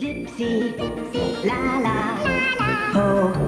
dipsy, la la, la, la. ho.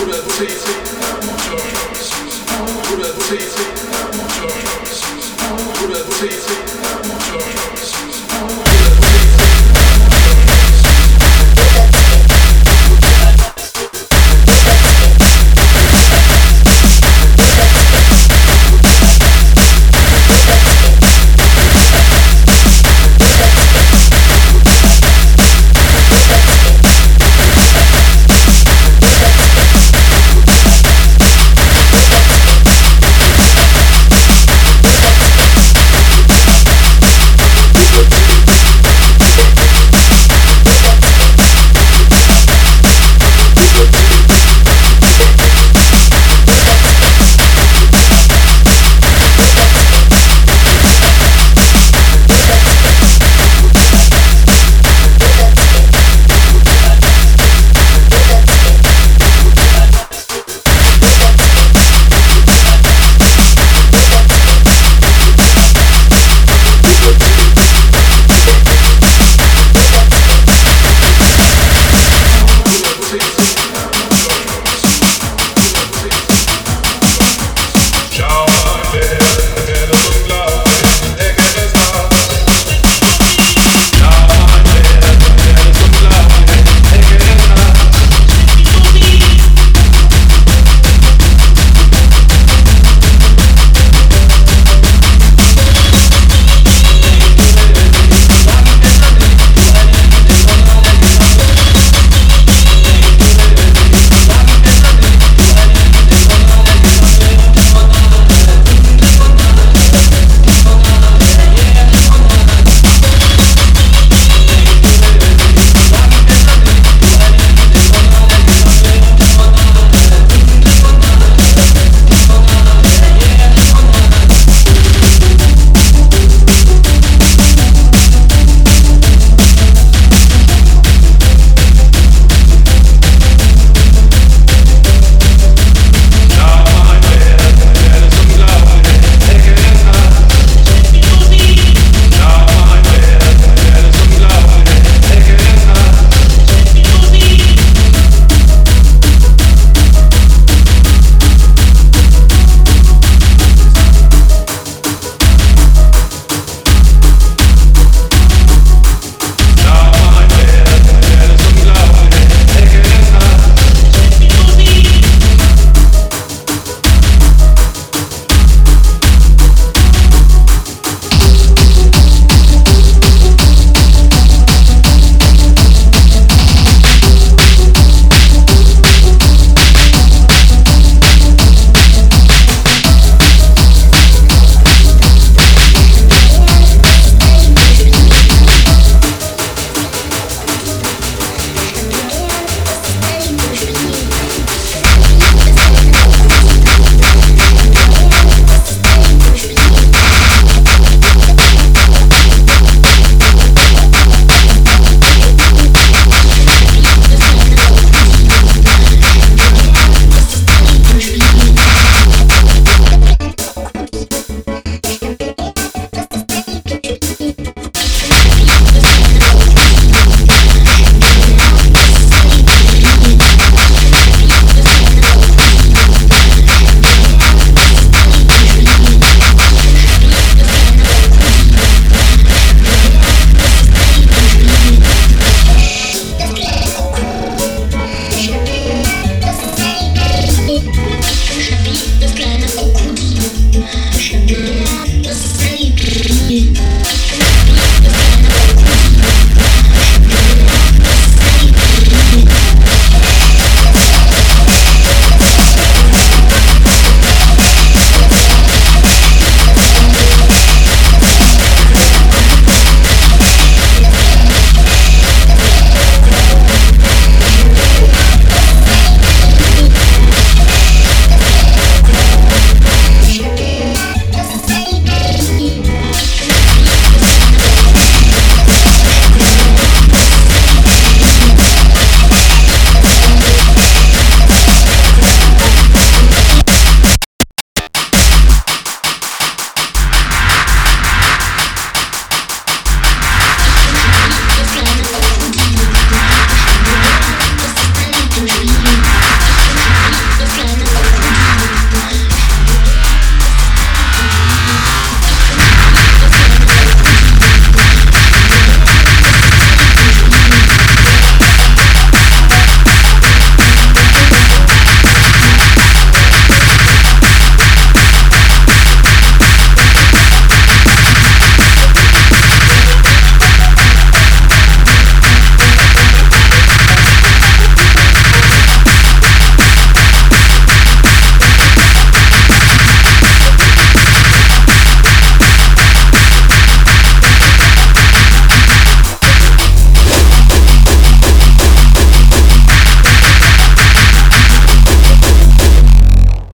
Who that